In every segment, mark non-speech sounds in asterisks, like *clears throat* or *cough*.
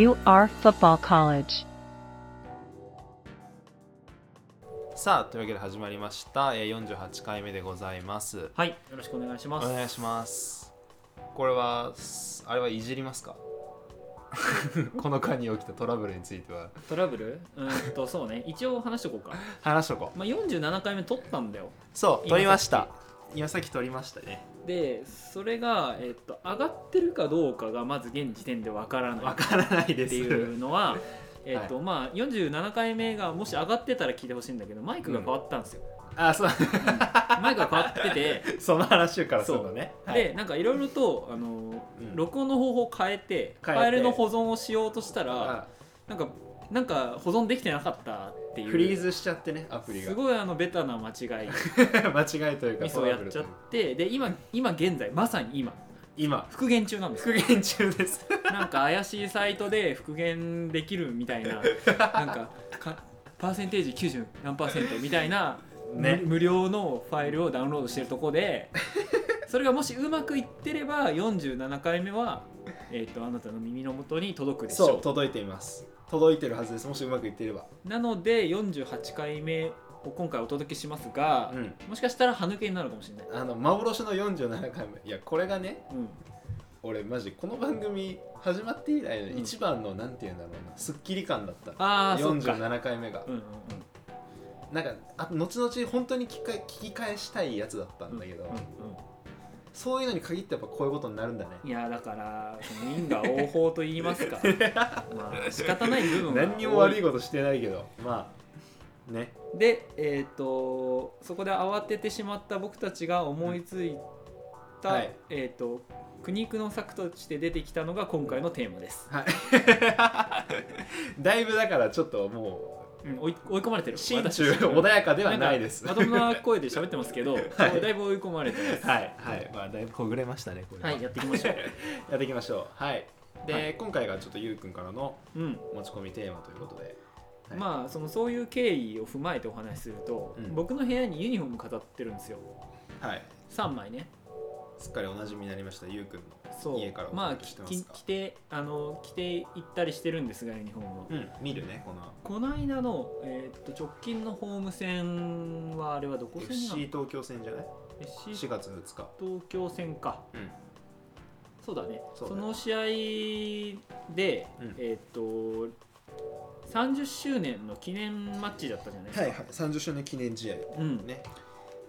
UR Football College. さあというわけで始まりました。えー48回目でございます。はい、よろしくお願いします。お願いします。これはすあれはいじりますか？*laughs* この間に起きたトラブルについては。トラブル？うーんと、そうね、一応話しとこうか。*laughs* 話しとこう。まあ、47回目撮ったんだよ。そう今撮りました。今さっき。撮りましたねで、それが、えっと、上がってるかどうかがまず現時点でわからないわからないです。っていうのは、*laughs* えっと、まあ、47回目がもし上がってたら聞いてほしいんだけど、マイクが変わったんですよ。あそう。マイクが変わってて、*laughs* その話からするのね。はい。で、なんかいろいろと、あの、うん。録音の方法を変えて、ファイルの保存をしようとしたら、あなんか、なんか保存できてなかったっていう。フリーズしちゃってねアプリが。すごいあのベタな間違い。*laughs* 間違いというかミスをやっちゃってで今今現在まさに今。今。復元中なんです。よ復元中です。*laughs* なんか怪しいサイトで復元できるみたいな。*laughs* なんかかパーセンテージ90何パーセントみたいな、ね。無無料のファイルをダウンロードしてるとこで。それがもしうまくいってれば47回目は、えー、とあなたの耳の元に届くでしょそう届いています。届いてるはずです。もしうまくいっていれば。うなので48回目を今回お届けしますが、うん。もしかしたら歯抜けになるかもしれない、あの幻の47回目。いやこれがねうん、俺マジこの番組始まって以来のうん一番の、なんていうんだろうなすっきり感だった。ああそっか。47回目が。うんうんなんかあ後々本当に聞き返聞き返したいやつだったんだけど、うんうんそういうのに限ってやっぱこういうことになるんだね。いやだからその因果応報と言いますか。*laughs* まあ仕方ない部分は。何にも悪いこことしてないけど。まあね。とでえっ、とそこで慌ててしまった僕たちが思いついた、うんはい。えっ、と苦肉の策として出てきたのが今回のテーマです、はい。*laughs* だいぶだからちょっともうん、追い追い込まれてる。う心私中穏やかではないです。まともな声で喋ってますけど、だい。ぶ追い込まれてます。はいはい。まあだいぶほぐれましたねこれは。はいやっていきましょう。*laughs* やっていきましょう。はい。で、はい。今回がちょっとゆうくんからのうん。持ち込みテーマということで。はい。まあそのそういう経緯を踏まえてお話しすると、うん。僕の部屋にユニフォーム飾ってるんですよ。はい。3枚ねすっかりおなじみになりましたゆうくんの家からおまあ届けしてますか？き着てあの着て行ったりしてるんですがユニフォームを、うん見るねこの。この間の、えーっと直近のホーム戦はあれはどこ戦な FC の東京戦じゃない？FC 4月2日。東京戦か。うん。そうだね。その試合で、うん。えーっと30周年の記念マッチだったじゃないですか、はいはい。30周年記念試合。うん、ね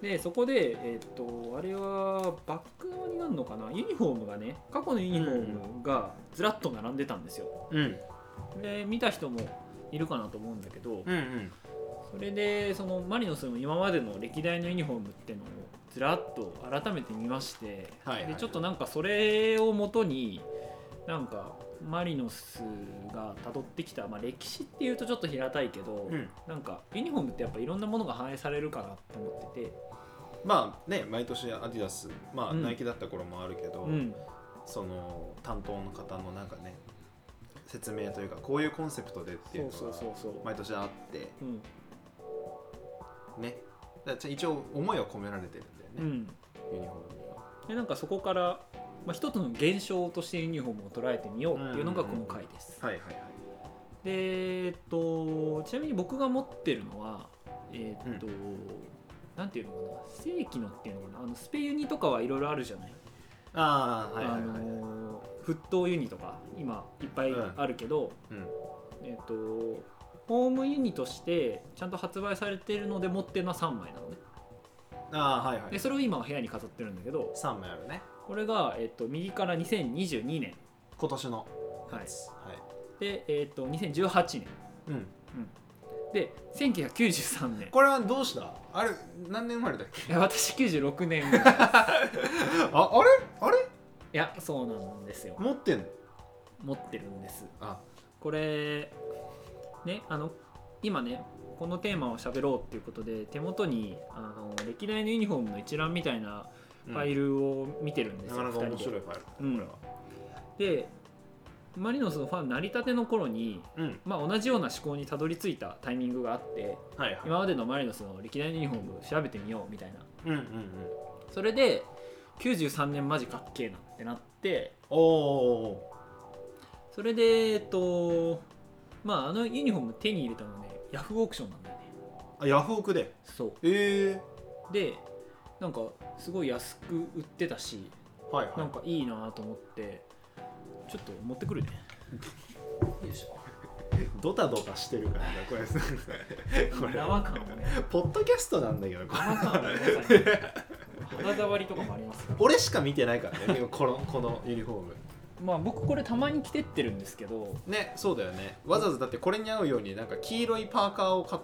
でそこで、えーっとあれはバック側になるのかな？ユニフォームがね過去のユニフォームがずらっと並んでたんですよ。うん。で見た人もいるかなと思うんだけど、うんうん。それでそのマリノスの今までの歴代のユニフォームっていうのをずらっと改めて見まして、はいはい。でちょっとなんかそれをもとになんかマリノスが辿ってきた、まあ、歴史っていうとちょっと平たいけど、うん。なんかユニフォームってやっぱいろんなものが反映されるかなと思ってて、まあね毎年アディダスまあ、うん。ナイキだった頃もあるけど、うん、その担当の方のなんかね説明というかこういうコンセプトでっていうそうのがそうそうそう、毎年あって。うん。ね。だから一応思いは込められてるんだよね、うん、ユニフォームには。でなんかそこから、まあ、一つの現象としてユニフォームを捉えてみようっていうのがこの回です。はいはいはい。でえっとちなみに僕が持ってるのはえっと、なんていうのかな正規のっていうのかなあのスペユニとかはいろいろあるじゃない、ああはいはいはい、あの沸騰ユニとか今いっぱいあるけど、うん。えっとホームユニとしてちゃんと発売されてるので持ってるのは3枚なのね。ああはいはい。でそれを今は部屋に飾ってるんだけど3枚あるね。これが、えっと、右から2022年。今年のはい。はい、で、えっと、2018年。うん、で1993年。これはどうした？あれ何年生まれだっけ？いや私96年。い *laughs* ああれ？あれ？やそうなんですよ。持ってんの？持ってるんです。あ。これねあの今ねこのテーマを喋ろうっていうことで手元にあの歴代のユニフォームの一覧みたいなファイルを見てるんですよ、なかなか面白いファイル、うん。こでマリノスのファン成り立ての頃に、うん。まあ、同じような思考にたどり着いたタイミングがあってはいはい。今までのマリノスの歴代のユニフォーム調べてみようみたいな。うんうんうん。それで93年マジかっけえなってなって。おおそれでえっとまああのユニフォーム手に入れたのねヤフーオークションなんだよね。あヤフオクで？そええうでなんかすごい安く売ってたしはいはい。なんかいいなと思ってちょっと持ってくるね。よいしょ。ドタドタしてるからなこれ。こ *laughs* れ生感をね。ポッドキャストなんだけどこれ。生感をね。肌触りとかもありますから俺しか見てないからね *laughs* このこのユニフォーム。まあ僕これたまに着てってるんですけど。ねそうだよね。わざわざだってこれに合うようになんか黄色いパーカーをか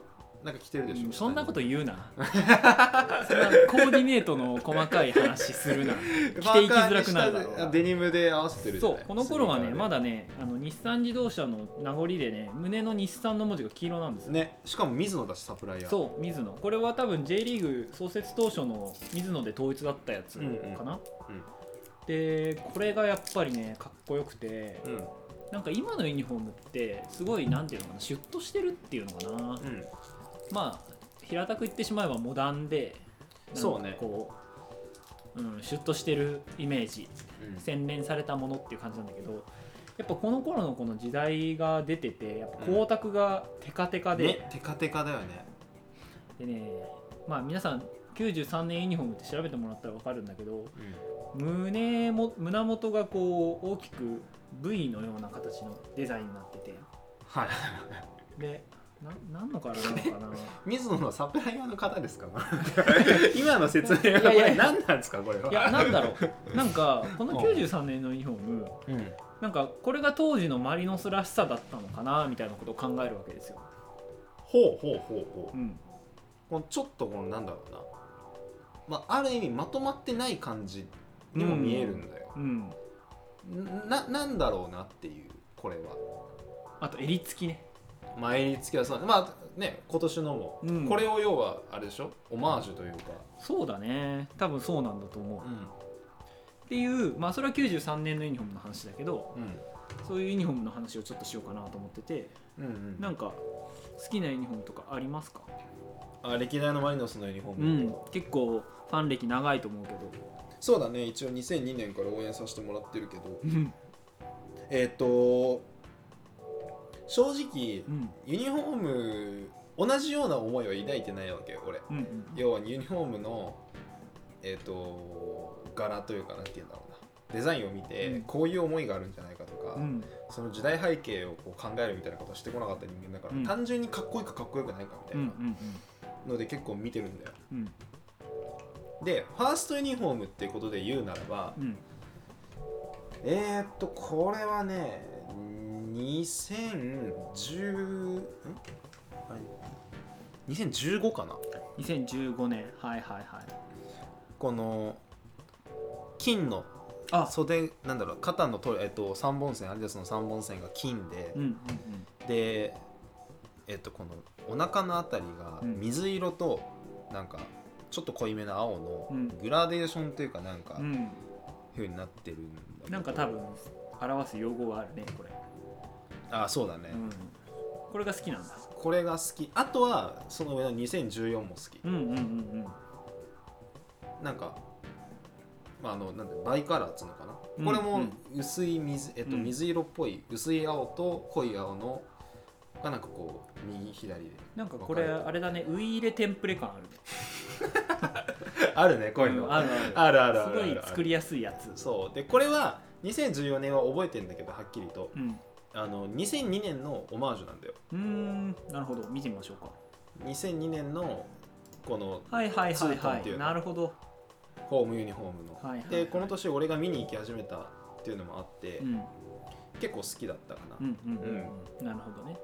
なんか着てるでしょ、うんそんなこと言うな。*laughs* そんなコーディネートの細かい話するな。*laughs* 着ていきづらくなるだろうデニムで合わせてるそうこの頃はねまだだねあの日産自動車の名残でね胸の日産の文字が黄色なんですよ。ねしかも水野だしサプライヤー。そう水野。これは多分 J リーグ創設当初の水野で統一だったやつかな、うんうん。うん。でこれがやっぱりねかっこよくてうん。なんか今のユニフォームってすごいなんていうのかなシュッとしてるっていうのかな、うんまあ平たく言ってしまえばモダンでそうね。こう、うん、シュッとしてるイメージうん。洗練されたものっていう感じなんだけどやっぱこの頃のこの時代が出ててやっぱ光沢がテカテカで、ねテカテカだよね。でねまあ皆さん93年ユニフォームって調べてもらったら分かるんだけど胸も胸元がこう大きく V のような形のデザインになってて。はい。でな何の柄なのかな？*laughs* 水野のサプライヤーの方ですか？*laughs* 今の説明はこれ何なんですかこれは？いやなんだろう。なんかこの93年のユニフォームうん。なんかこれが当時のマリノスらしさだったのかな？みたいなことを考えるわけですよ、ほうほうほうほう。うん、このちょっとこのなんだろうな。まあある意味まとまってない感じにも見えるんだよ、うん、ななんだろうなっていうこれは。あと襟付きね前につきはそうまあね今年のも、うん。これを要はあれでしょ？オマージュというか。そうだね。多分そうなんだと思う、うっていうまあそれは93年のユニフォームの話だけどんうん。そういうユニフォームの話をちょっとしようかなと思っててうんうん。なんか好きなユニフォームとかありますか？あ歴代のマリノスのユニフォーうム、ん。結構ファン歴長いと思うけど。そうだね。一応2002年から応援させてもらってるけど。うん。えっ、と正直うん。ユニフォーム同じような思いは抱いてないわけよ俺。うんうん要はユニフォームのえっ、と柄というかなんて言うんだろうな。デザインを見て、うん。こういう思いがあるんじゃないかとか、うん。その時代背景をこう考えるみたいなことをしてこなかった人間だから、うん。単純にかっこいいかかっこよくないかみたいなので結構見てるんだよ。うん。でファーストユニフォームっていうことで言うならばうん。えー、っとこれはね2010んあれ2015かな。2015年。はいはいはい。この金のあ。袖なんだろう肩のと、えっと、3本線アディダスの3本線が金で、うんうんでえっとこのお腹のあたりがうん。水色となんかちょっと濃いめの青のうん。グラデーションというかなんかうん。うん風になってるんなんか多分表す用語があるねこれ、あそうだね、うん、これが好きなんだ。これが好き。あとはその上の2014も好き。うんうんうんなんか、まあ、あのなんだバイカラーっつうのかな、うんこれも薄い水,、えっと、うん。水色っぽい薄い青と濃い青のがなんかこう右左で。なんかこれあれだね。ウイイレテンプレ感あるね。*laughs* あるねこういうの、んあるある。あるあるあすごい作りやすいやつ。そう。でこれは2014年は覚えてんだけどはっきりと。うんあの2002年のオマージュなんだよ。うーん。なるほど。見てみましょうか。2002年のこのはいはいツはいはい。なるほど。ホームユニフォームの、はいはい。はいでこの年俺が見に行き始めたっていうのもあって、うん。結構好きだったかな、っうんうんうん。うん。なるほどね。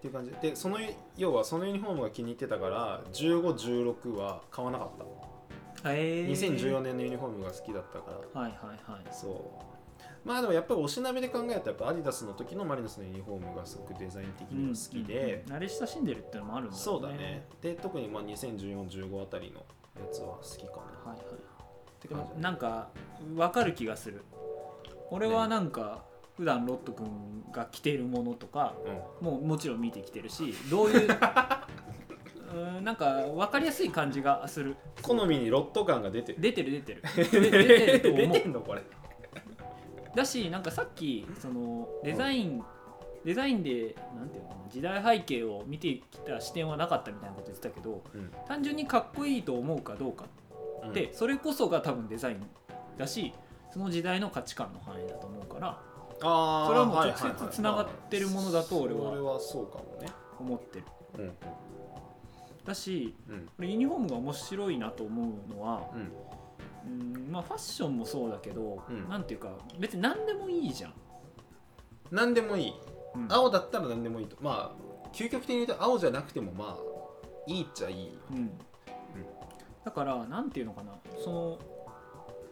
ていう感じ。でその要はそのユニフォームが気に入ってたから1516は買わなかった。へえ2014年のユニフォームが好きだったから。はいはいはい。そうまあでもやっぱりおしなべで考えるとやっぱアディダスの時のマリノスのユニフォームがすごくデザイン的には好きで、うんうん慣れ親しんでるっていうのもあるんだろそうだね。で特にまあ201415あたりのやつは好きかな。はいはいって感じなんか分かる気がする。俺はなんか普段ロット君が着ているものとかうん。もうもちろん見てきてるしどういう *laughs* うーんなんか分かりやすい感じがする。好みにロット感が出てる。出てる出てる。で *laughs* 出てると出思てんのこれだしなんかさっきそのデザイン、デザインでなんていうのかな時代背景を見てきた視点はなかったみたいなこと言ってたけどうん。単純にかっこいいと思うかどうかうん。って、それこそが多分デザインだしその時代の価値観の範囲だと思うからあーそれはもう直接つながってるものだと俺はそれはそうかもね。思ってる。うん。だしうん。これユニフォームが面白いなと思うのはうんうんまあファッションもそうだけど、うん。なんていうか別に何でもいいじゃん、何でもいい。うん。青だったら何でもいいと。まあ究極的に言うと青じゃなくてもまあいいっちゃいい。ようん。だからなんていうのかな。その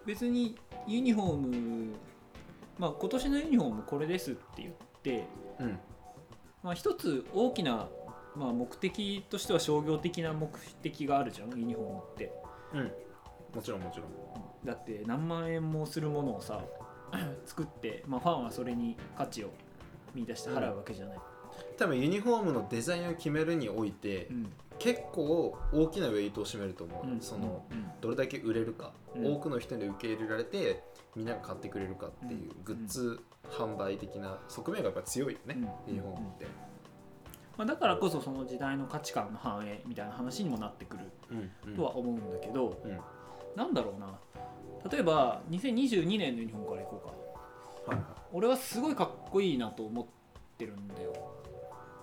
別にユニフォームまあ今年のユニフォームこれですって言って、うん。まあ、一つ大きな、まあ、目的としては商業的な目的があるじゃんユニフォームって。うんもちろんもちろん。だって何万円もするものをさ *clears throat* 作って、まあ、ファンはそれに価値を見出して払うわけじゃない、多分ユニフォームのデザインを決めるにおいて、うん。結構大きなウェイトを占めると思う、うんそのうんどれだけ売れるか、うん。多くの人に受け入れられてみんなが買ってくれるかっていうグッズ販売的な側面がやっぱ強いよね、うん。ユニフォームって、まあ、だからこそその時代の価値観の反映みたいな話にもなってくるうんうん。とは思うんだけど、うんなんだろうな。例えば2022年のユニフォームからいこうか。はいはい。俺はすごいかっこいいなと思ってるんだよ。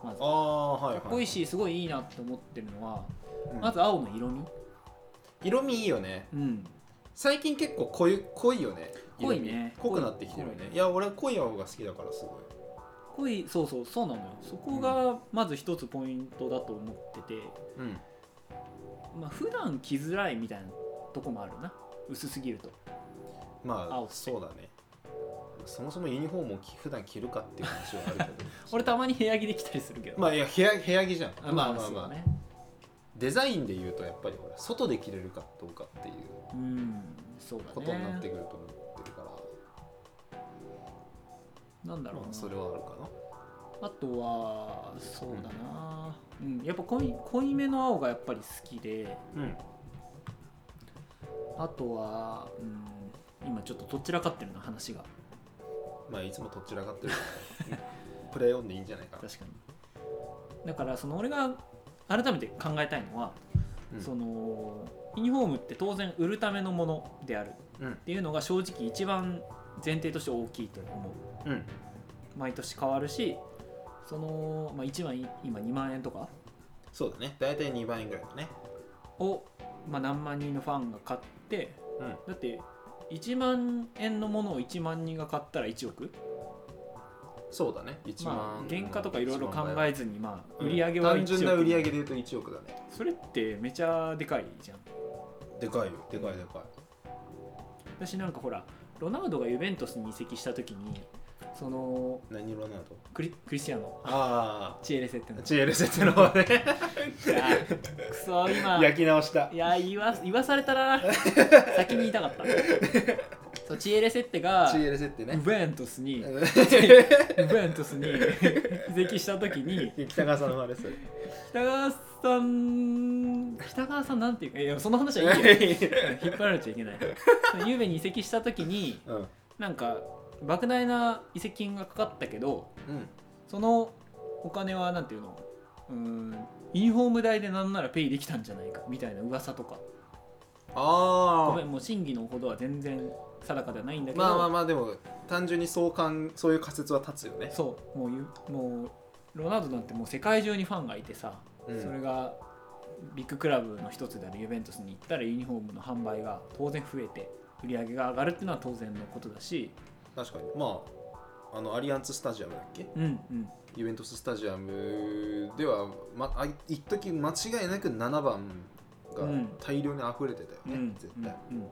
まず。ああはいはい。かっこいいしすごいいいなって思ってるのは、うん。まず青の色味。色味いいよね。うん。最近結構濃い濃いよね。濃いね。濃くなってきてるよね。い。や俺濃い青が好きだからすごい。濃いそうそうそうなのよ。そこがまず一つポイントだと思ってて、うん。まあ普段着づらいみたいなとこもあるな。薄すぎると。まあそうだね。そもそもユニフォームを着普段着るかっていう話はあるけど。*laughs* 俺たまに部屋着で着たりするけど。まあいや部屋部屋着じゃん。あまあまあまあ、そうだね。デザインで言うとやっぱりほら外で着れるかどうかっていううんそうだね。ことになってくると思ってるから、なんだろうな。まあそれはあるかな。あとはそうだな、うんやっぱ濃い濃いめの青がやっぱり好きで。うんあとは、うん、今ちょっとどちらかってるな話が。まあいつもとっちらかってるから *laughs* プレイオンでいいんじゃないかな。確かに。だからその俺が改めて考えたいのは、うん。そのユニフォームって当然売るためのものであるうん。っていうのが正直一番前提として大きいと思う。うん。毎年変わるしその、まあ、1万今2万円とかそうだね。大体2万円ぐらいだね。を、まあ、何万人のファンが買ってうん。だって1万円のものを1万人が買ったら1億？そうだね。1万、まあ原価とかいろいろ考えずにまあうん。売り上げは1単億純な売り上げで言うと1億だね。それってめちゃでかいじゃん。でかいよ。でかいでかい。私なんかほらロナウドがユベントスに移籍した時にその何色なのクリクリスティアノ。あチエレセっての。あチエルセってのはねくそ今。焼き直した。いや言わ言わされたな。先に言いたかった。そうチエレセッテがチエルセってね。ユベントスにユベントスに移籍した時に北川さんのあれそれ北川さん北川さんなんていうかいやその話はいいよ。*laughs* 引っ張られちゃいけない。ゆうべに移籍した時にうん。なんか莫大な移籍金がかかったけどうん。そのお金はなんていうの？うーんユニフォーム代でなんならペイできたんじゃないかみたいな噂とか。ああごめんもう真偽のほどは全然定かではないんだけど、まあまあまあでも単純にそうかんそういう仮説は立つよね。そうもうゆもうロナウドなんてもう世界中にファンがいてさ、うん。それがビッグクラブの一つであるユベントスに行ったらユニフォームの販売が当然増えて売り上げが上がるっていうのは当然のことだし確かに。まああのアリアンツスタジアムだっけ？うんうん。ユベントススタジアムでは、ま、あ一時間違いなく7番がうん。大量に溢れてたよね、うん。絶対、うんうん。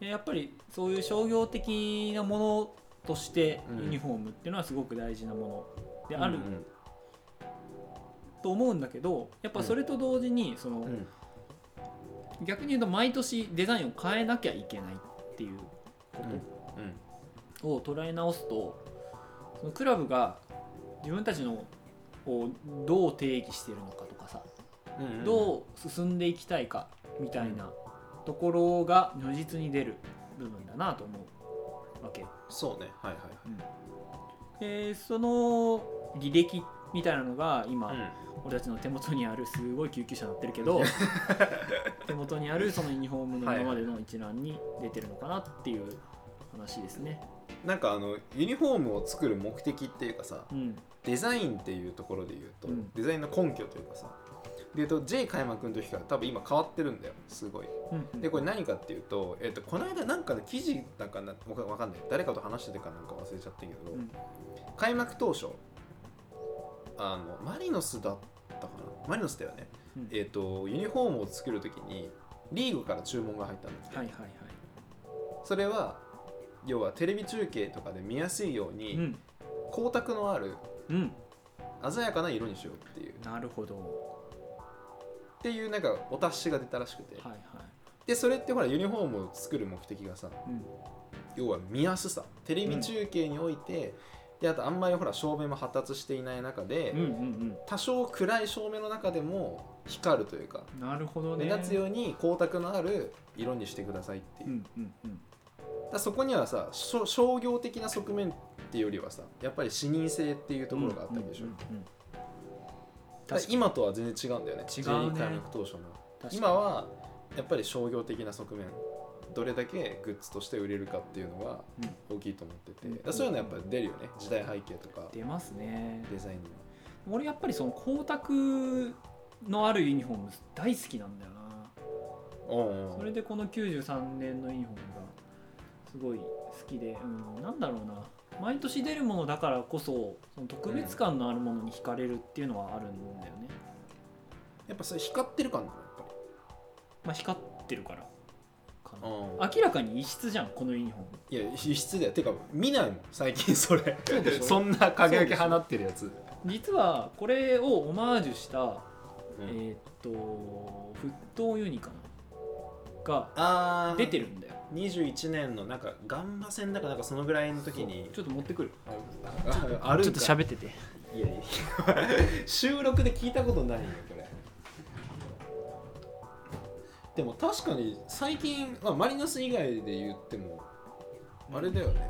でやっぱりそういう商業的なものとしてうん。ユニフォームっていうのはすごく大事なものであるうんうん。と思うんだけどやっぱそれと同時にその、うん。逆に言うと毎年デザインを変えなきゃいけないっていうこうん。とを捉え直すとそのクラブが自分たちのをどう定義してるのかとかさうんうんどう進んでいきたいかみたいなところが如実に出る部分だなと思う。わけよ。そうね。はいはいでその履歴みたいなのが今、はい、俺たちの手元にあるすごい救急車になってるけど *laughs* 手元にあるそのユニフォームの今までの一覧に出てるのかなっていう話ですね。うん、なんかあのユニフォームを作る目的っていうかさうん。デザインっていうところで言うと、うん。デザインの根拠というかさで言うと J 開幕の時から多分今変わってるんだよすごい。うんでこれ何かっていうと,、えっとこの間なんかの記事だかなわかんない。誰かと話しててかなんか忘れちゃったけど、うん。開幕当初あのマリノスだったかな？マリノスだよね、うん。えっとユニフォームを作る時にリーグから注文が入ったんですよ、はいはいはい。それは要はテレビ中継とかで見やすいよううにん光沢のあるうん、鮮やかな色にしようっていうなるほど。っていうなんかお達しが出たらしくてはいはい。でそれってほらユニフォームを作る目的がさうん要は見やすさテレビ中継において、であとあんまりほら照明も発達していない中で、うんうん多少暗い照明の中でも光るというかうん。なるほどね。目立つように光沢のある色にしてくださいっていう、うんうんうん。だそこにはさ商業的な側面っていうよりはさやっぱり視認性っていうところがあったわけでしょ、うんうんうんだから今とは全然違うんだよね。違うね。開幕当初の。今はやっぱり商業的な側面どれだけグッズとして売れるかっていうのが大きいと思ってて、うん。そういうのやっぱり出るよね。時代背景とか。出ますね。デザインには俺やっぱりその光沢のあるユニフォーム大好きなんだよな。それでこの93年のユニフォームがすごい好きで、うん、なんだろうな。毎年出るものだからこそその特別感のあるものに惹かれるっていうのはあるんだよね、やっぱそれ光ってる感なのやっぱまあ光ってるからかな。り明らかに異質じゃんこのユニフォーム。いや異質だよ。てか見ないもん最近それ。そうでしょ？*laughs* そんな輝き放ってるやつ、実はこれをオマージュした、うん。えーっと沸騰ユニかな？があー。出てるんだよ21年のなんかガンマ戦だかなんかそのぐらいの時にちょっと持ってくる。ああるちょっと喋ってて。いやいや *laughs* 収録で聞いたことないよこれ。でも確かに最近、まあ、マリノス以外で言ってもあれだよね。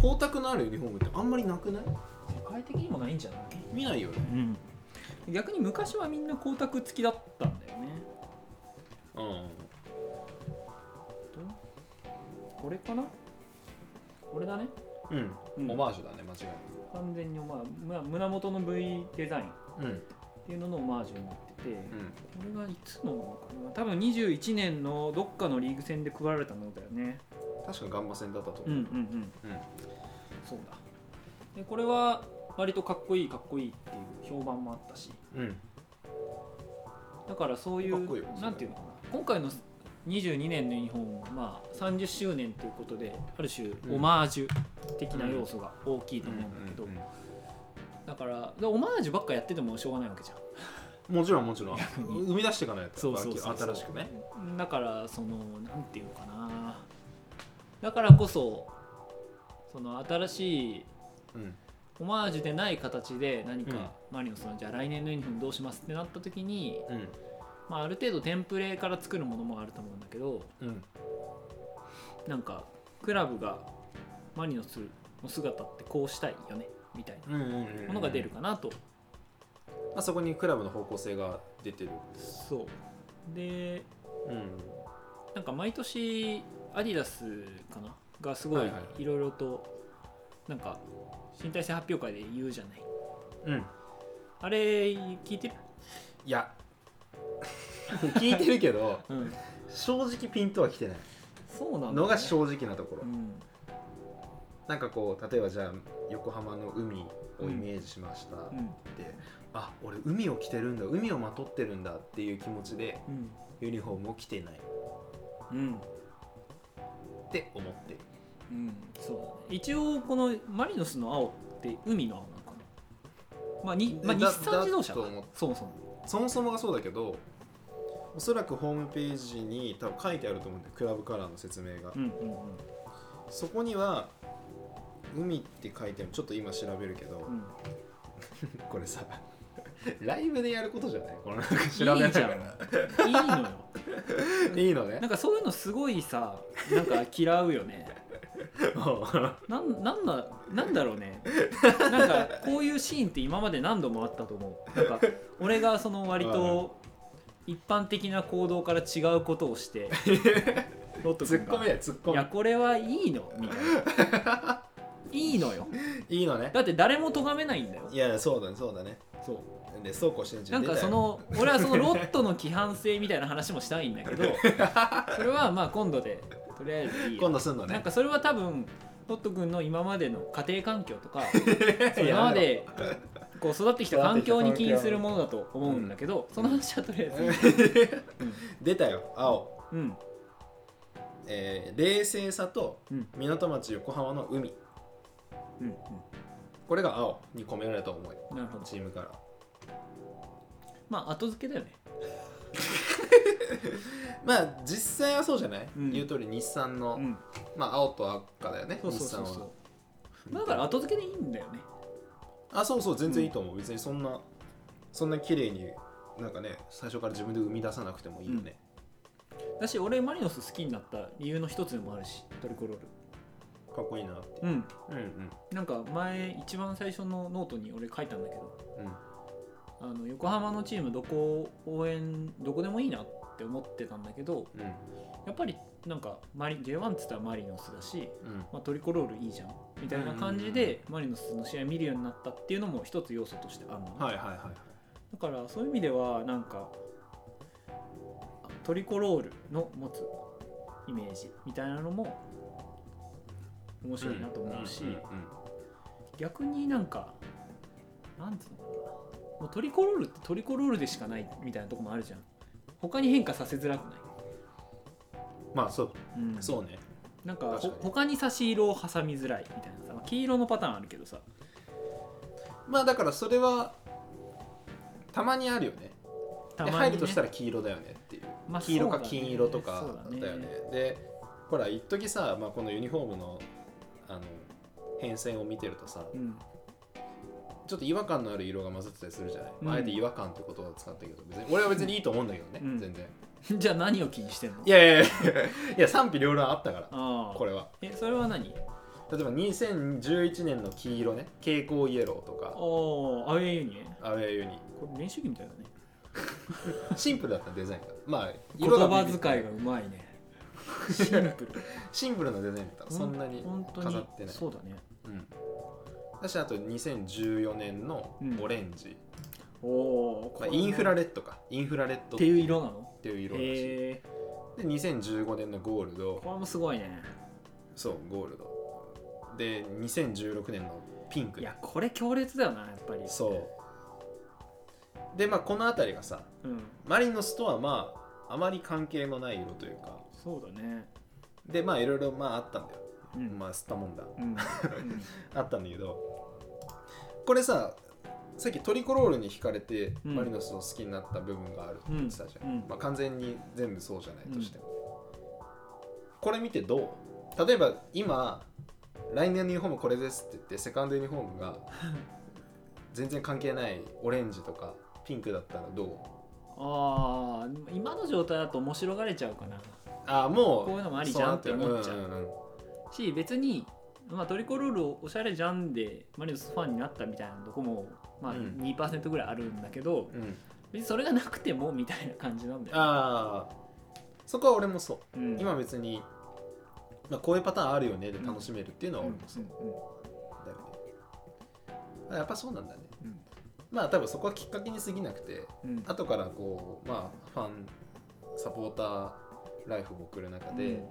光沢のあるユニフォームってあんまりなくない？世界的にもないんじゃない？見ないよね。うん、逆に昔はみんな光沢付きだったんだよね。うんこれかな？これだね。うん、うん。オマージュだね間違い完全にまあむ胸元の V デザイン。っなくうん。ていうののオマージュになってて、うん。これがいつのものかな？多分21年のどっかのリーグ戦で配られたものだよね。確かガンマ戦だったとう。んうんうん。思う、うん。そうだ。でこれは割とかっこいいかっこいいっていう評判もあったし。うん。だからそういうかっこいいなんていうのかな？今回の22年のユニフォームもまあ30周年ということである種うん。オマージュ的な要素が大きいと思うんだけど、だからでオマージュばっかやっててもしょうがないわけじゃん。もちろんもちろん。生み出していかないとそうそう新しくね。だからそのなんていうのかな。だからこそその新しいうん。オマージュでない形で何うん。かマリノスのじゃあ来年のユニフォームどうしますってなった時に、うんまあ、ある程度テンプレから作るものもあると思うんだけどうん。なんかクラブがマリノスの姿ってこうしたいよねみたいなものが出るかなと、まあ、そこにクラブの方向性が出てる。そう。でうん。なんか毎年アディダスかな？がすごはいいはい。ろいろとなんか身体性発表会で言うじゃない。うん。あれ聞いてる？いや *laughs* 聞いてるけどうん。正直ピンとは来てない。そうなね、のが正直なところ、うん。なんかこう例えばじゃあ横浜の海をイメージしました、うん。であ俺海を着てるんだ海をまとってるんだっていう気持ちでうん。ユニフォームを着てない。うん。って思ってる。うんそうだね。一応このマリノスの青って海の青なの？まあに、まあ、日だ産自動車か。だと思っそもそもそもそもがそうだけどおそらくホームページに多分書いてあると思うんだよ。クラブカラーの説明が、うんうんうん。そこには海って書いてある。ちょっと今調べるけど、うん。*laughs* これさライブでやることじゃない？このなんか調べながら。いいのよ。いいの *laughs* ね。なんかそういうのすごいさなんか嫌うよねなんなんだなんだろうね。なんかこういうシーンって今まで何度もあったと思う。なんか俺がその割と一般的な行動から違うことをしてロットツッコミ君がだよツッコミいやこれはいいのみたいな。いいのよ。いいのね。だって誰も咎めないんだよ。いやそうだねそうだね。そう。でそうこうしてんじゃなんかその俺はそのロットの規範性みたいな話もしたいんだけど *laughs* それはまあ今度でとりあえずいいよ今度すんのね。なんかそれは多分ロット君の今までの家庭環境とか *laughs* 今までこう育ってきた環境に起因するものだと思うんだけど、その話はとりあえず *laughs* 出たよ青、うん。えー冷静さとうん。港町横浜の海。うんうん。これが青に込められた思い。なるほど。チームから。まあ後付けだよね *laughs* まあ実際はそうじゃない、うん。言う通り日産の、うん。まあ青と赤だよねそうそうそうそう。だから後付けでいいんだよね。あそうそう全然いいと思う、別にそんなそんな綺麗になんかね最初から自分で生み出さなくてもいいよね、だし俺マリノス好きになった理由の一つでもあるしトリコロール。かっこいいなって。うん。うんうん。なんか前一番最初のノートに俺書いたんだけどうん。あの横浜のチームどこ応援どこでもいいなって思ってたんだけどうん。やっぱりなんかマリ J1 っつったらマリノスだし、うん。まあ、トリコロールいいじゃん。みたいな感じでマリノスの試合見るようになったっていうのも一つ要素としてあるのね、はいはいはいはい。だからそういう意味ではなんかトリコロールの持つイメージみたいなのも面白いなと思うし、逆になんかなんつうのかな。もうトリコロールってトリコロールでしかないみたいなとこもあるじゃん他に変化させづらくない、まあそう。うん。そうね。なんか確かに。ほ他に差し色を挟みづらいみたいな。さまあ黄色のパターンあるけどさ。まあだからそれはたまにあるよね。でたまに、ね、入るとしたら黄色だよねっていう、まあ黄色か金色とかだよね。でほら一時さ、まあ、このユニフォームのあの変遷を見てるとさうんちょっと違和感のある色が混ざってたりするじゃない、うん。まあ、あえて違和感って言葉を使ったけど別に俺は別にいいと思うんだけどね、うん。全然。じゃあ何を気にしてんの？いやいやいやいや賛否両論あったからああ。これは。えそれは何？例えば2011年の黄色ね。蛍光イエローとか。ああアウェーユニねアウェーユニ。これ練習着みたいだね。*laughs* シンプルだったデザインが。まあ言色が葉遣いがうまいね。シンプル。*laughs* シンプルなデザインだったらそんなに飾ってない。そうだね。うんだしあと2014年のオレンジ、おおまあ、インフラレッドか。インフラレッドっていう。色なの？っていう色らしで2015年のゴールド。これもすごいね。そうゴールド。で2016年のピンクいやこれ強烈だよなやっぱり。そう。でまあこの辺りがさうん。マリノスとはまああまり関係のない色というか。そうだね。でまあいろいろまああったんだよ、うん。まあ吸ったもんだ。うん。うん。*laughs* あったんだけどこれささっきトリコロールに惹かれてうん。マリノスを好きになった部分があるって言ってたじゃん、うん。うん。まあ、完全に全部そうじゃないとしても、これ見てどう？例えば今来年のユニフォームこれですって言ってセカンドユニフォームが *laughs* 全然関係ないオレンジとかピンクだったらどう？ああ今の状態だと面白がれちゃうかな。ああもうこういうのもありじゃんって思っちゃう。し別に、まあ、トリコロールおしゃれじゃんでマリノスファンになったみたいなとこも、まあ、うん。2%ぐらいあるんだけど、うん。別にそれがなくてもみたいな感じなんだよ、ああそこは俺もそう。うん。今別に、まあ、こういうパターンあるよねで楽しめるっていうのはうん。俺もそう。だよね、やっぱそうなんだね。うん。まあ多分そこはきっかけに過ぎなくてうん。うん後からこうまあファンサポーターライフを送る中で、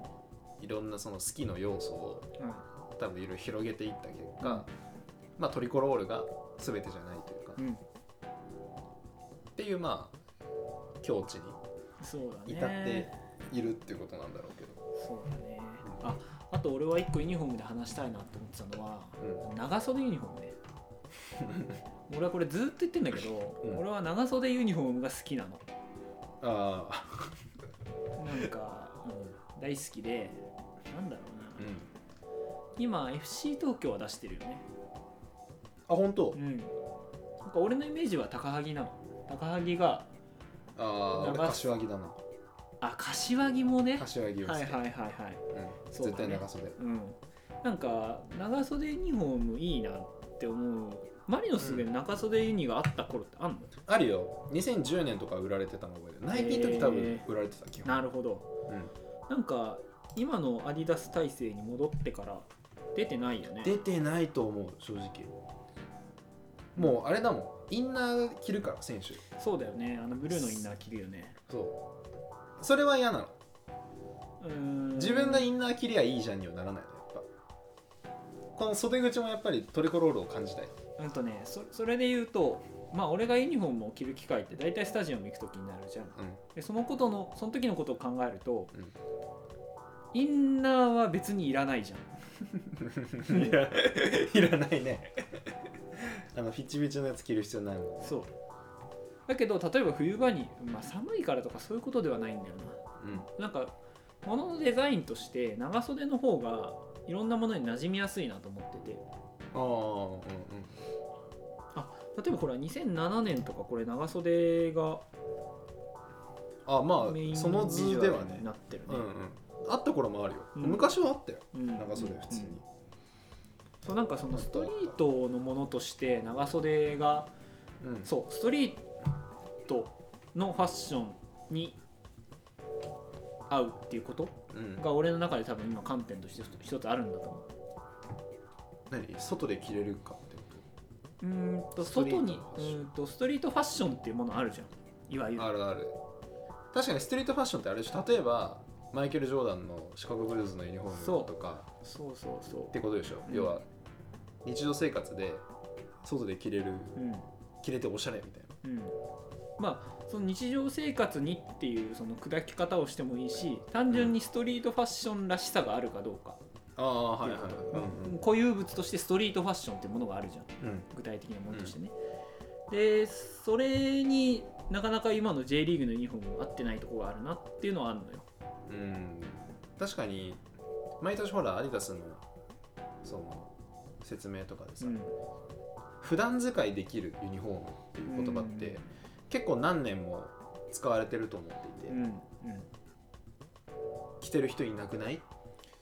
いろんなその好きの要素をうん多分いろいろ広げていった結果、まあトリコロールが全てじゃないというか、うん。っていうまあ境地に至っているっていうことなんだろうけど、そうだね。ああと俺は一個ユニフォームで話したいなと思ってたのは、長袖ユニフォームね。*laughs* 俺はこれずっと言ってんだけど、うん。俺は長袖ユニフォームが好きなの。ああ。なんか、*laughs* うん、大好きでなんだろうな、うん今 FC 東京は出してるよね。あ本当？うん。なんか俺のイメージは高萩なの。高萩がああ俺長柏木だな。あ柏木もね。柏木をはいはいはいはい。うん、そうだね。絶対長袖。うん。なんか長袖ユニフォームいいなって思う。マリノスで長袖ユニがあった頃ってあんの、あるよ。2010年とか売られてたの覚えてる。ナイキの時多分売られてた基本なるほど。うん。なんか今のアディダス体制に戻ってから出てないよね。出てないと思う正直。もうあれだもん。インナー着るから選手。そうだよね。あのブルーのインナー着るよね。そう。それは嫌なの。うーん。自分がインナー着りゃいいじゃんにはならないのやっぱ。この袖口もやっぱりトリコロールを感じたい。うんとねそそれで言うとまあ俺がユニフォームを着る機会って大体スタジアム行く時になるじゃん。うん。でそのことのその時のことを考えると、うん。インナーは別にいらないじゃんいやいらないね。あのフィッチフィッチのやつ着る必要ないもんそう。だけど例えば冬場に、まあ、寒いからとかそういうことではないんだようん。ななんか物のデザインとして長袖の方がいろんなものに馴染みやすいなと思ってて。ああうん例えばほら2007年とかこれ長袖があまメインあその図ではね。になってるね。うんうんあった頃もあるよ、うん。昔はあったよ。うん。長袖普通に、そうなんかそのストリートのものとして長袖がうん。そうストリートのファッションに合うっていうことうん。が俺の中で多分今観点として一つあるんだと思う。何？外で着れるかってこうーんとストリート外にうーんとストリートファッションっていうものあるじゃん。いわゆる。とあるある。確かにストリートファッションってあれでしょ。例えばマイケル・ジョーダンのシカゴブルーズのユニフォームとかそう。そうそってことでしょ、うん要は日常生活で外で着れるううん。着れておしゃれみたいうん。まあその日常生活にっていうその砕き方をしてもいいし単純にストリートファッションらしさがあるかどうか。なああはいはいはい。うん固有物としてストリートファッションってものがあるじゃん。うん。うん具体的なものとしてね、でそれになかなか今の J リーグのユニフォーム合ってないところがあるなっていうのはあるのようん。確かに毎年ほらアディダスのその説明とかでさ、うん。普段使いできるユニフォームっていう言葉って、うん。結構何年も使われてると思っていて、うんうん。着てる人いなくないっ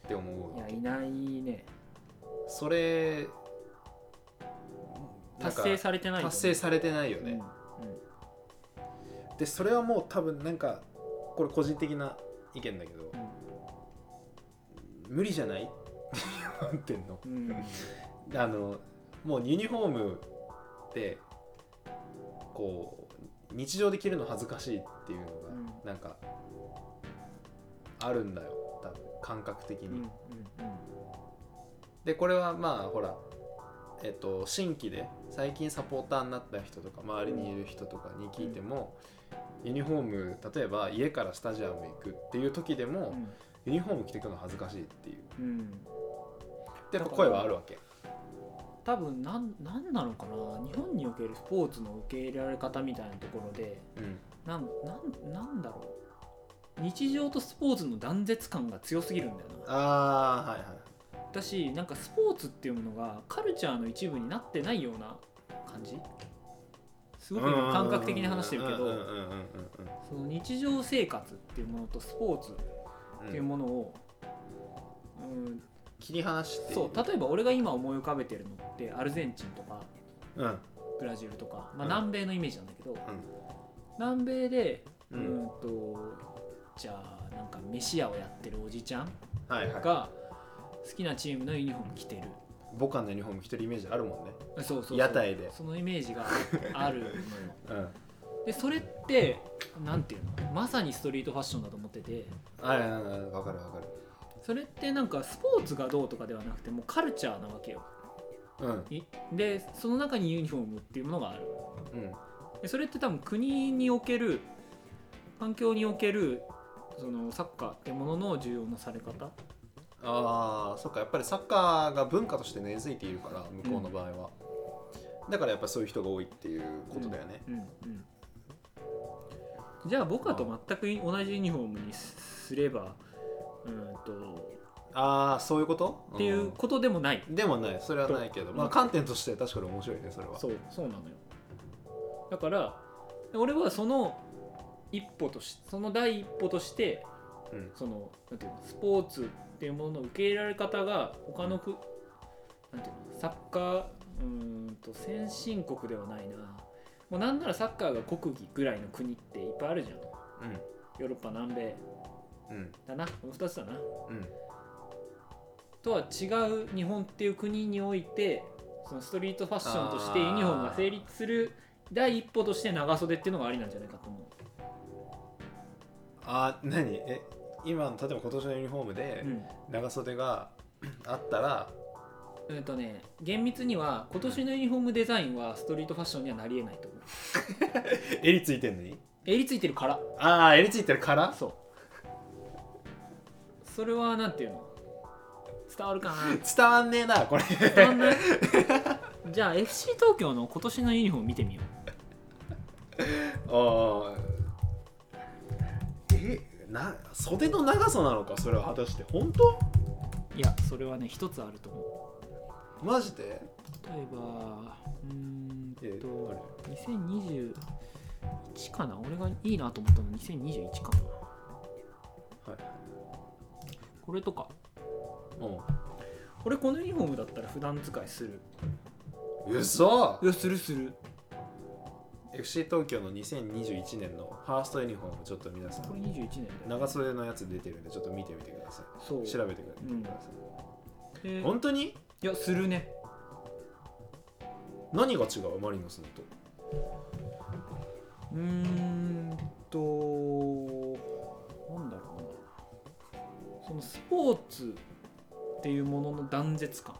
て思ういやいないね。それ達成されてない達成されてないようんね、でそれはもう多分なんかこれ個人的な意見だけど、無理じゃない？って思ってんの。うん。うんあのもうユニフォームってこう日常で着るの恥ずかしいっていうのがうん。なんかあるんだよ。多分感覚的に、うんうんでこれはまあほらえっと新規で最近サポーターになった人とか周りにいる人とかに聞いても、ユニフォーム例えば家からスタジアム行くっていう時でも、うん。ユニフォーム着てくの恥ずかしいっていう。うん。やっぱ声はあるわけ。多分なんなんなのかな。日本におけるスポーツの受け入れられ方みたいなところでうん。なんなんなんだろう。日常とスポーツの断絶感が強すぎるんだよな。ああはいはい。だしなんかスポーツっていうものがカルチャーの一部になってないような感じ？すごく今感覚的に話してるけどうんうんうんうんうんその日常生活っていうものとスポーツうんっていうものを、うん、切り離してそう例えば俺が今思い浮かべてるのってアルゼンチンとかうん。うんブラジルとか、まあ、うん。南米のイメージなんだけど、南米でううんんとじゃあなんか飯屋をやってるおじちゃんが好きなチームのユニフォーム着てるボカンのユニフォーム着てるイメージあるもんね。そうそう屋台で。そのイメージが *laughs* あるのよ。うん。でそれってなんていうの？まさにストリートファッションだと思ってて。はいはいはいわかるわかる。それってなんかスポーツがどうとかではなくてもうカルチャーなわけよ。うん。いでその中にユニフォームっていうものがある。うん。でそれって多分国における環境におけるそのサッカーってものの重要なされ方ああそっかやっぱりサッカーが文化として根付いているから向こうの場合は、だからやっぱそういう人が多いっていうことだよね、うんうんじゃあ僕らと全く同じユニフォームにすればうんとああそういうこと？っていうことでもない、うん。でもない。それはないけど、まあ、観点として確かに面白いねそれは。そうそうなのよ。だから俺はその一歩としその第一歩としてうん。そのなんていうのスポーツっていうものの受け入れられ方が他のくなんていうのサッカーうーんと先進国ではないな。もうなんならサッカーが国技ぐらいの国っていっぱいあるじゃん。ヨーロッパ南米。うん。うんだな。この2つだな。うん。とは違う日本っていう国においてそのストリートファッションとしてユニフォームが成立する第一歩として長袖っていうのがありなんじゃないかと思う。あ何？え？今の例えば今年のユニフォームでうん。長袖が *clears throat* あったらえっとね厳密には今年のユニフォームデザインはストリートファッションにはなりえないと思う。*laughs* 襟ついてんのに？襟ついてるから。ああ襟ついてるから？そう。それはなんていうの？伝わるかな？伝わんねえなこれ。伝わんない？じゃあ FC 東京の今年のユニフォーム見てみよああえな袖の長さなのかそれは果たして。本当？ういやそれはね一つあると思う。マジで？例えばうーんえとあれ？2021かな？俺がいいなと思ったの2021かな。はい。これとか。うこれこのユニフォームだったら普段使いする。ん嘘？いやするする FC 東京の2021年のファーストユニフォームちょっと皆さこれん21年だよ長袖のやつ出てるんでちょっと見てみてくださそう。い調べてください、で本当に？いやするね。何が違う？マリノスのと。うーんとなんだろうな。そのスポーツっていうものの断絶感。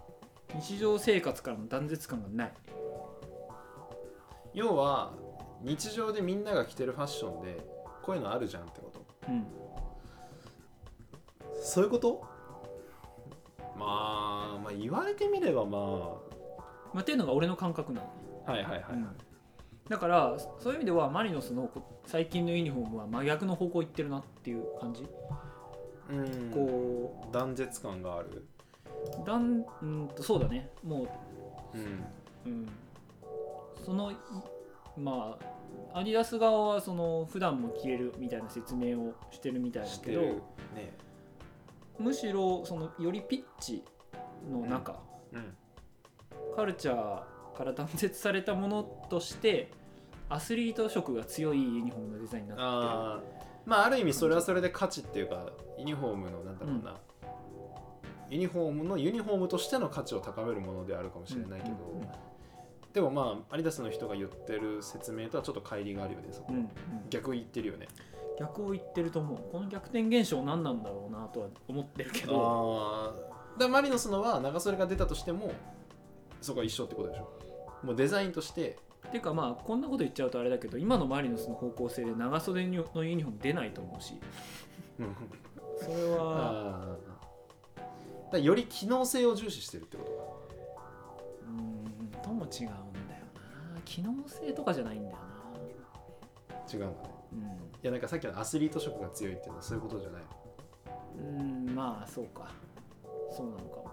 日常生活からの断絶感がない。要は日常でみんなが着てるファッションでこういうのあるじゃんってこと。うん。そういうこと？まあまあ言われてみればままあ、っていうのが俺の感覚なの。はいはいはい、うん。だからそういう意味ではマリノスのこ最近のユニフォームは真逆の方向行ってるなっていう感じ、うん。こ断絶感がある。うだんうんとそうだね。もうん。う、うん、そのいまあアディダス側はその普段も着れるみたいな説明をしてるみたいだけどね。むしろそのよりピッチの中、うん。カルチャーから断絶されたものとしてアスリート色が強いユニフォームのデザインになってあー。まあある意味それはそれで価値っていうかユニフォームのなんだろうな、ユニフォームのユニフォームとしての価値を高めるものであるかもしるれないけど、うんうんでもまあアリダスの人が言ってる説明とはちょっと乖離があるよねそこ、うんうん。逆言ってるよね。逆を言ってると思う。この逆転現象何なんだろうなとは思ってるけど。ああだマリノスのは長袖が出たとしてもそこは一緒ってことでしょ。もうデザインとして。っていうかまあこんなこと言っちゃうとあれだけど今のマリノスの方向性で長袖のユニフォーム出ないと思うし。それは。だより機能性を重視してるってことかも違うんだよな。機能性とかじゃないんだよな。違うんだね。いやなんかさっきのアスリート色が強いっていうのはそういうことじゃない。うんうんまあそうか。そうなのかも。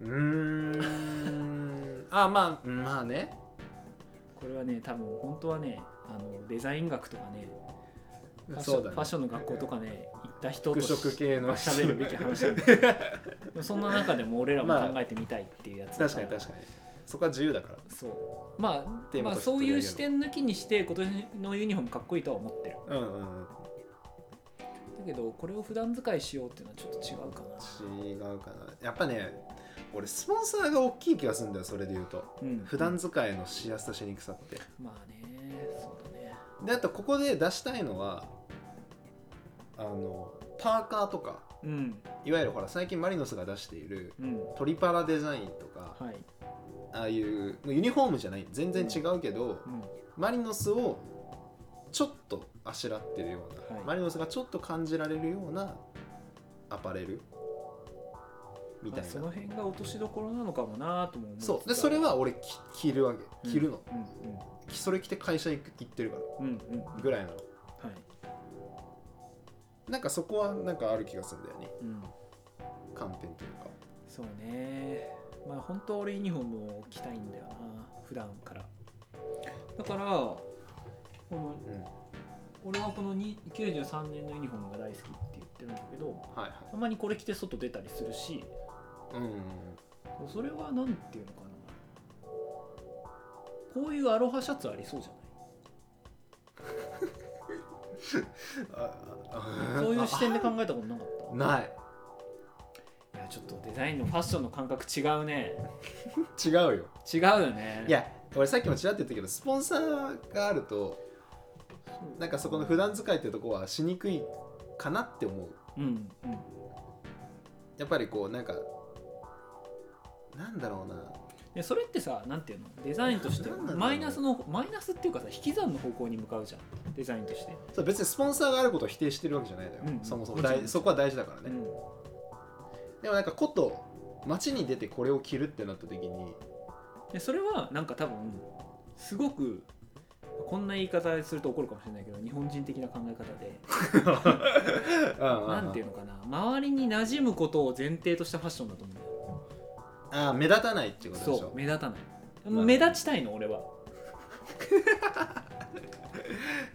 うーん。あまあまあね。これはね多分本当はねあのデザイン学とかねファッションの学校とかね行った人と服飾系の。喋るべき話 *laughs* そんな中でも俺らもまあ。考えてみたいっていうやつだ確かに確かに。そこは自由だから。そう。まあまあそういう視点抜きにして今年のユニフォームかっこいいとは思ってる。うんうんうん。だけどこれを普段使いしようっていうのはちょっと違うかな。違うかな。やっぱね俺スポンサーが大きい気がするんだよそれで言うと。うん。普段使いのしやすさしにくさって。まあねそうだね。であとここで出したいのはあのパーカーとかうん。いわゆるほら最近マリノスが出しているうん。トリパラデザインとかはい。ああいうユニフォームじゃない全然違うけど、うん。マリノスをちょっとあしらってるような、はい。マリノスがちょっと感じられるようなアパレル？みたいな。まあその辺が落としどころなのかもなとも思そう。でそれは俺き着るわけ。着るの、うん。それ着て会社行く行ってるから。うんうん。うん。うん。ぐらいなの。はいなんかそこはなんかある気がするんだよね。うん。観点というか。そうね。まあ本当は俺ユニフォームを着たいんだよな普段から。だからこのうん。俺はこのに93年のユニフォームが大好きって言っってるんだけどはいはい。たまにこれ着て外出たりするしうんうんそれはなんていうのかな。こういうアロハシャツありそうじゃあないそういう視点で考えたことなかった？ない。いやちょっとデザインのファッションの感覚違うね。*laughs* 違うよ。違うよね。いや俺さっきもちらっと言ったけどスポンサーがあるとなんかそこの普段使いってとこはしにくいかなって思う。うんうん。やっぱりこうなんかなんだろうなでそれってさなんていうの？デザインとしてマイナスのマイナスっていうかさ引き算の方向に向かうじゃん。デザインとして、そう別にスポンサーがあることを否定してるわけじゃないのよ、うんそもそも。そこは大事だからね、うん。でもなんかこと街に出てこれを着るってなった時に。でそれはなんか多分すごくこんな言い方すると怒るかもしれないけど日本人的な考え方で。*laughs* なんていうのかな。周りに馴染むことを前提としたファッションだと思うんだよああ目立たないってことでしそょう目立たない。ど。もう目立ちたいの俺は。*laughs*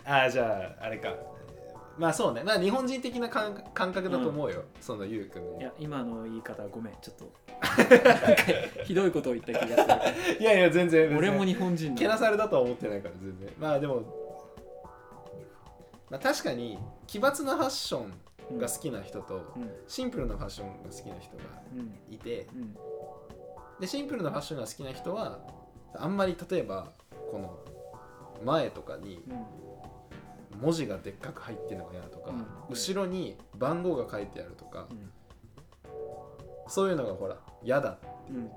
ああじゃああれか。まあそうね。まあ日本人的な感感覚だと思うよ、そのゆうくんの。いや今の言い方ごめん。ちょっと。*laughs* なんかひどいことを言った気がすいやいや全然る俺もに日本人けなだされだとは思ってないから全然。まあでも、まあ、確かに奇抜なファッションが好きな人と、うん。シンプルなファッションが好きな人がうん。いてうんでシンプルなファッションが好きな人はあんまり例えばこの前とかにうん。文字がでっかく入ってるのが嫌だとか、うん。後ろに番号が書いてあるとか、うん。そういうのがほら嫌だう。ん。うん。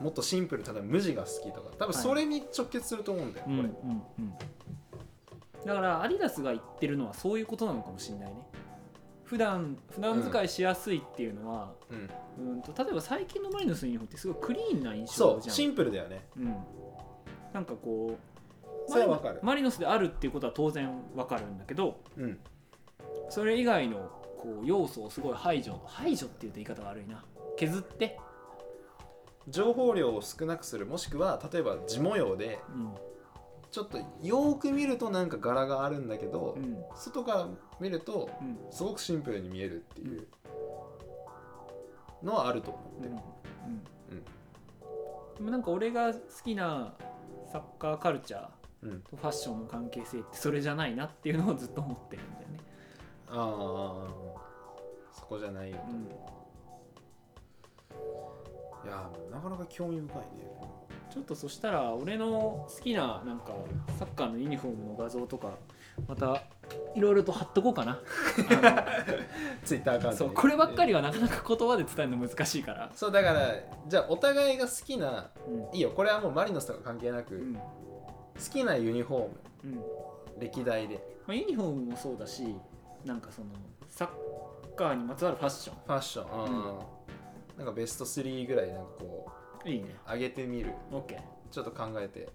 もっとシンプル例えば無地が好きとか。多分それに直結すると思うんだよ、うん。うん。これうん。だからアディダスが言ってるのはそういうことなのかもしれないね普段普段使いしやすいっていうのは、うん。うん、と例えば最近のマリノスのユニフォームってすごいクリーンな印象じゃん。そうシンプルだよね。うん、なんかこうそれはわかる。マリノスであるっていうことは当然わかるんだけどうん。それ以外のこう要素をすごい排除排除っていうと言い方が悪いな。削って、情報量を少なくするもしくは例えば地模様でうんちょっとよーく見るとなんか柄があるんだけど、うん。外から見るとうん。すごくシンプルに見えるっていうのはあると思ってる、うでもなんか俺が好きなサッカーカルチャーうん。とファッションの関係性ってそれじゃないなっていうのをずっと思ってるんだよね、ああそこじゃないようん、いやーなかなか興味深いねちょっとそしたら俺の好きななんかサッカーのユニフォームの画像とかまたいろいろと貼っとこうかな。*laughs* ツイッターアカウントそうこればっかりはなかなか言葉で伝えるの難しいから、そうだからじゃあお互いが好きなうん。いいよこれはもうマリノスとか関係なく、うん。好きなユニフォームうん。歴代で。まあ、ユニフォームもそうだしなんかそのサッカーにまつわるファッショファッション、うん。なんかベスト3ぐらいなんかこンいいね。う上げてみる。OK ちょっと考えて。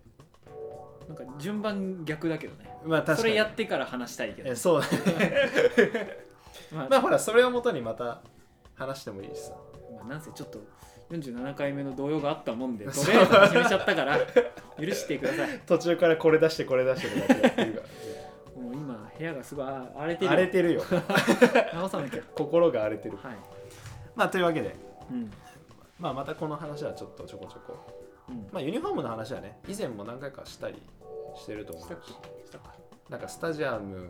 なんか順番逆だけどね。まあ確かに。それやってから話したいけど。えそう。だ *laughs* ねまあ、まあほらそれをもとにまた話してもいいしさ。まあなんせちょっと47回目の動揺があったもんでとりあえず始めちゃったから許してください。*laughs* 途中からこれ出してこれ出してとかってやってるか。*laughs* もう今部屋がすごいあ荒れてらる荒れてるよ。直さなきゃ。心が荒れてる。はい。まあというわけで、うんまあ、またこの話はちょっとちょこちょこ。うん。まあユニフォームの話はね以前も何回かしたりしてると思うし。なんかスタジアム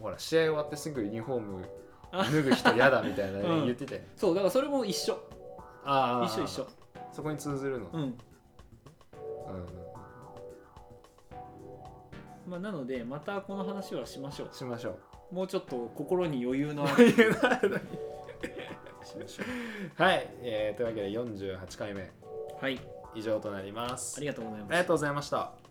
ほら試合終わってすぐユニフォームあ。脱ぐ人嫌だみたいな、ねうん。言ってて。そうだからそれも一緒。あ一緒一緒。そこに通ずるの、うん。うん。まあなのでまたこの話はしましょしましょうう。もうちょっと心に余裕のある。余裕のあるしましょはい、えーというわけで48回目。うはい。以上となります。ありがとうございます。ありがとうございました